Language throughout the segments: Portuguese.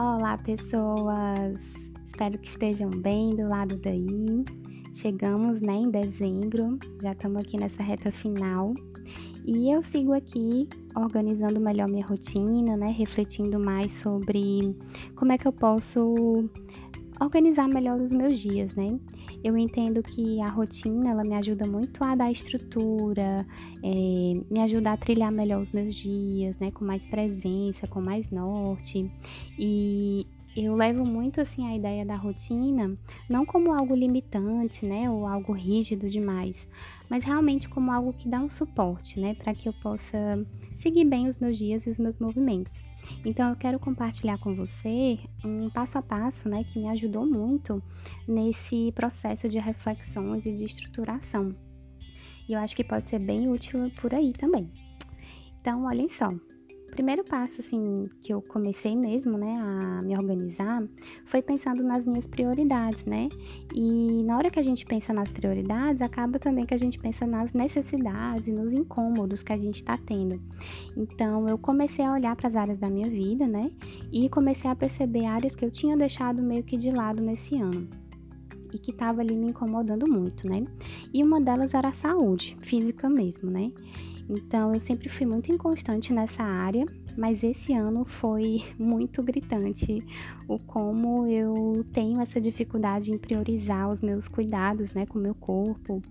Olá, pessoas! Espero que estejam bem do lado daí. Chegamos, né, em dezembro, já estamos aqui nessa reta final. E eu sigo aqui organizando melhor minha rotina, né, refletindo mais sobre como é que eu posso organizar melhor os meus dias, né? Eu entendo que a rotina ela me ajuda muito a dar estrutura, é, me ajuda a trilhar melhor os meus dias, né? Com mais presença, com mais norte. E eu levo muito assim a ideia da rotina, não como algo limitante, né, ou algo rígido demais, mas realmente como algo que dá um suporte, né, para que eu possa seguir bem os meus dias e os meus movimentos. Então eu quero compartilhar com você um passo a passo, né, que me ajudou muito nesse processo de reflexões e de estruturação. E eu acho que pode ser bem útil por aí também. Então, olhem só, primeiro passo, assim, que eu comecei mesmo, né, a me organizar, foi pensando nas minhas prioridades, né? E na hora que a gente pensa nas prioridades, acaba também que a gente pensa nas necessidades e nos incômodos que a gente está tendo. Então, eu comecei a olhar para as áreas da minha vida, né? E comecei a perceber áreas que eu tinha deixado meio que de lado nesse ano e que estava ali me incomodando muito, né? E uma delas era a saúde física mesmo, né? Então eu sempre fui muito inconstante nessa área, mas esse ano foi muito gritante o como eu tenho essa dificuldade em priorizar os meus cuidados, né, com o meu corpo,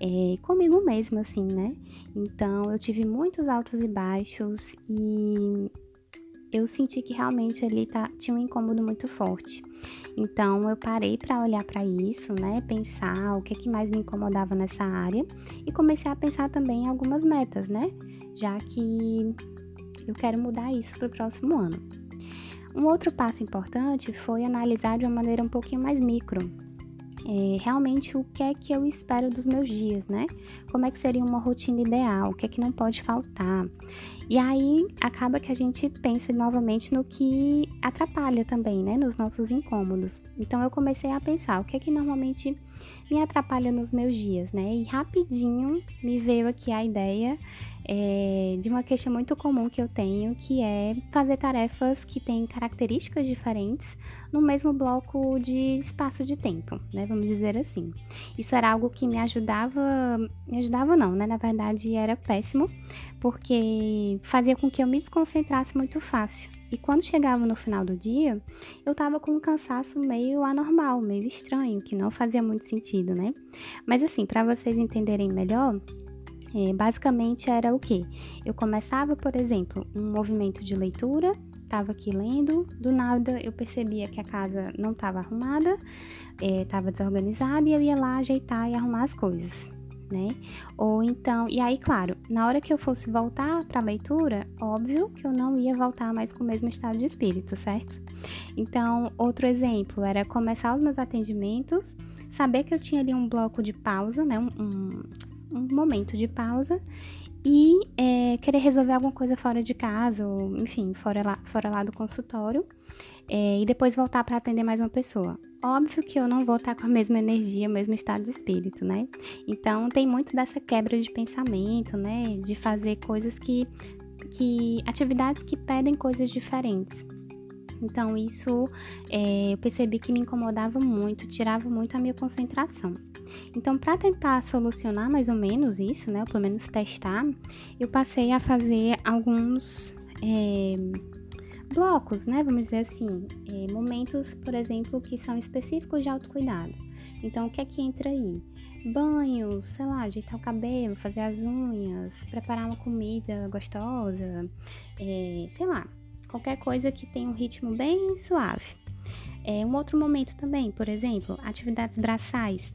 é, comigo mesma, assim, né? Então eu tive muitos altos e baixos e eu senti que realmente ali tá, tinha um incômodo muito forte. Então eu parei para olhar para isso, né, pensar o que é que mais me incomodava nessa área e comecei a pensar também em algumas metas, né, já que eu quero mudar isso para o próximo ano. Um outro passo importante foi analisar de uma maneira um pouquinho mais micro, é, realmente o que é que eu espero dos meus dias, né? Como é que seria uma rotina ideal? O que é que não pode faltar? E aí acaba que a gente pensa novamente no que atrapalha também, né? Nos nossos incômodos. Então eu comecei a pensar o que é que normalmente me atrapalha nos meus dias, né? E rapidinho me veio aqui a ideia é, de uma queixa muito comum que eu tenho, que é fazer tarefas que têm características diferentes no mesmo bloco de espaço de tempo, né? Vamos dizer assim. Isso era algo que me ajudava, me ajudava não, né? Na verdade era péssimo, porque fazia com que eu me desconcentrasse muito fácil. E quando chegava no final do dia, eu tava com um cansaço meio anormal, meio estranho, que não fazia muito sentido, né? Mas assim, para vocês entenderem melhor, é, basicamente era o que? Eu começava, por exemplo, um movimento de leitura, estava aqui lendo, do nada eu percebia que a casa não estava arrumada, estava é, desorganizada e eu ia lá ajeitar e arrumar as coisas. Né? Ou então, e aí, claro, na hora que eu fosse voltar para a leitura, óbvio que eu não ia voltar mais com o mesmo estado de espírito, certo? Então, outro exemplo era começar os meus atendimentos, saber que eu tinha ali um bloco de pausa, né? Um, um, um momento de pausa e é, querer resolver alguma coisa fora de casa, ou enfim, fora lá, fora lá do consultório, é, e depois voltar para atender mais uma pessoa. Óbvio que eu não vou estar com a mesma energia, o mesmo estado de espírito, né? Então tem muito dessa quebra de pensamento, né? De fazer coisas que. que atividades que pedem coisas diferentes. Então isso é, eu percebi que me incomodava muito, tirava muito a minha concentração. Então, para tentar solucionar mais ou menos isso, né, ou pelo menos testar, eu passei a fazer alguns é, blocos, né, vamos dizer assim, é, momentos, por exemplo, que são específicos de autocuidado. Então, o que é que entra aí? Banho, sei lá, ajeitar o cabelo, fazer as unhas, preparar uma comida gostosa, é, sei lá, qualquer coisa que tenha um ritmo bem suave. É, um outro momento também, por exemplo, atividades braçais.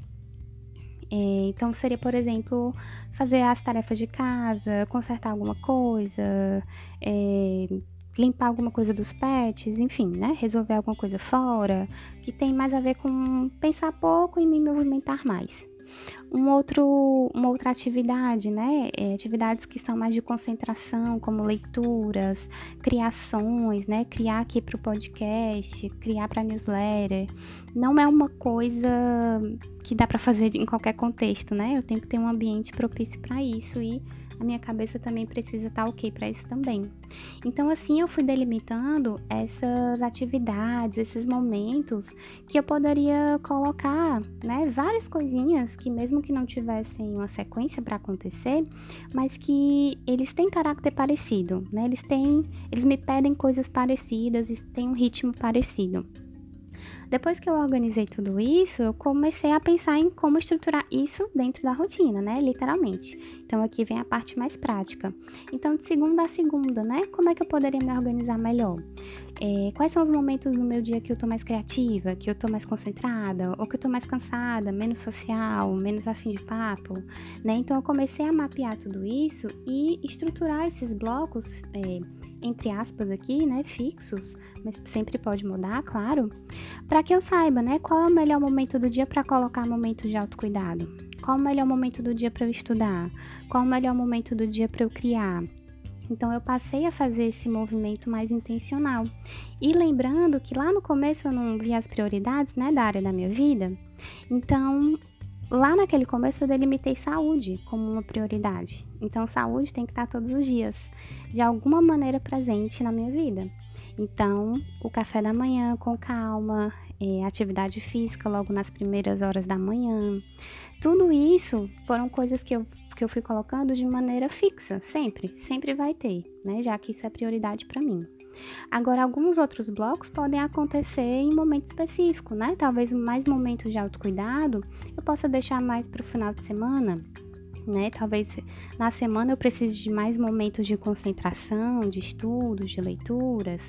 É, então, seria, por exemplo, fazer as tarefas de casa, consertar alguma coisa, é, limpar alguma coisa dos pets, enfim, né? Resolver alguma coisa fora, que tem mais a ver com pensar pouco e me movimentar mais. Um outro, uma outra atividade, né? É, atividades que são mais de concentração, como leituras, criações, né? Criar aqui para o podcast, criar para newsletter. Não é uma coisa que dá para fazer em qualquer contexto, né? Eu tenho que ter um ambiente propício para isso e a minha cabeça também precisa estar tá ok para isso também. Então, assim, eu fui delimitando essas atividades, esses momentos que eu poderia colocar, né, várias coisinhas que mesmo que não tivessem uma sequência para acontecer, mas que eles têm caráter parecido, né? Eles têm, eles me pedem coisas parecidas têm um ritmo parecido. Depois que eu organizei tudo isso, eu comecei a pensar em como estruturar isso dentro da rotina, né? Literalmente. Então aqui vem a parte mais prática. Então, de segunda a segunda, né? Como é que eu poderia me organizar melhor? É, quais são os momentos do meu dia que eu tô mais criativa, que eu tô mais concentrada, ou que eu tô mais cansada, menos social, menos afim de papo, né? Então eu comecei a mapear tudo isso e estruturar esses blocos. É, entre aspas aqui, né, fixos, mas sempre pode mudar, claro, para que eu saiba, né, qual é o melhor momento do dia para colocar momento de autocuidado. Qual o melhor momento do dia para eu estudar? Qual o melhor momento do dia para eu criar? Então eu passei a fazer esse movimento mais intencional. E lembrando que lá no começo eu não vi as prioridades, né, da área da minha vida. Então, lá naquele começo eu delimitei saúde como uma prioridade. Então, saúde tem que estar todos os dias, de alguma maneira presente na minha vida. Então, o café da manhã com calma, é, atividade física logo nas primeiras horas da manhã, tudo isso foram coisas que eu, que eu fui colocando de maneira fixa, sempre, sempre vai ter, né? Já que isso é prioridade para mim. Agora, alguns outros blocos podem acontecer em momento específico, né? Talvez mais momentos de autocuidado eu possa deixar mais para o final de semana, né? Talvez na semana eu precise de mais momentos de concentração, de estudos, de leituras,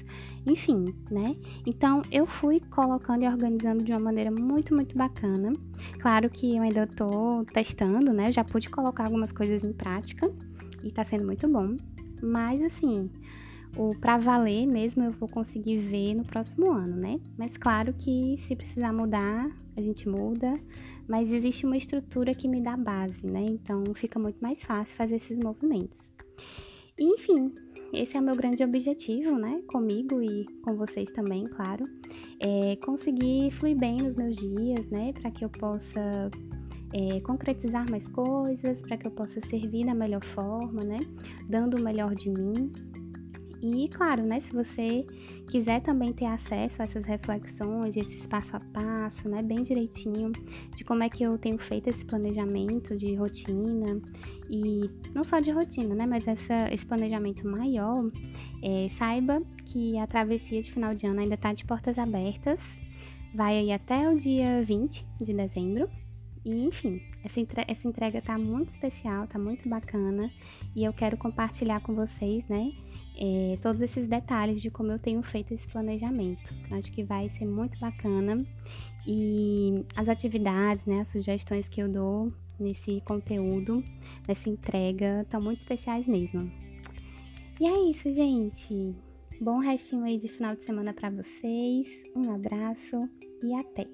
enfim, né? Então eu fui colocando e organizando de uma maneira muito, muito bacana. Claro que eu ainda tô testando, né? Eu já pude colocar algumas coisas em prática e tá sendo muito bom. Mas assim, o para valer mesmo eu vou conseguir ver no próximo ano, né? Mas claro que se precisar mudar, a gente muda mas existe uma estrutura que me dá base, né? Então fica muito mais fácil fazer esses movimentos. E, enfim, esse é o meu grande objetivo, né? Comigo e com vocês também, claro. É conseguir fluir bem nos meus dias, né? Para que eu possa é, concretizar mais coisas, para que eu possa servir da melhor forma, né? Dando o melhor de mim e, claro, né, se você quiser também ter acesso a essas reflexões, esse passo a passo, né, bem direitinho, de como é que eu tenho feito esse planejamento de rotina, e não só de rotina, né, mas essa, esse planejamento maior, é, saiba que a travessia de final de ano ainda está de portas abertas, vai aí até o dia 20 de dezembro, e enfim, essa, entre essa entrega tá muito especial, tá muito bacana e eu quero compartilhar com vocês, né? É, todos esses detalhes de como eu tenho feito esse planejamento. Acho que vai ser muito bacana e as atividades, né, as sugestões que eu dou nesse conteúdo, nessa entrega, estão muito especiais mesmo. E é isso, gente. Bom restinho aí de final de semana para vocês. Um abraço e até.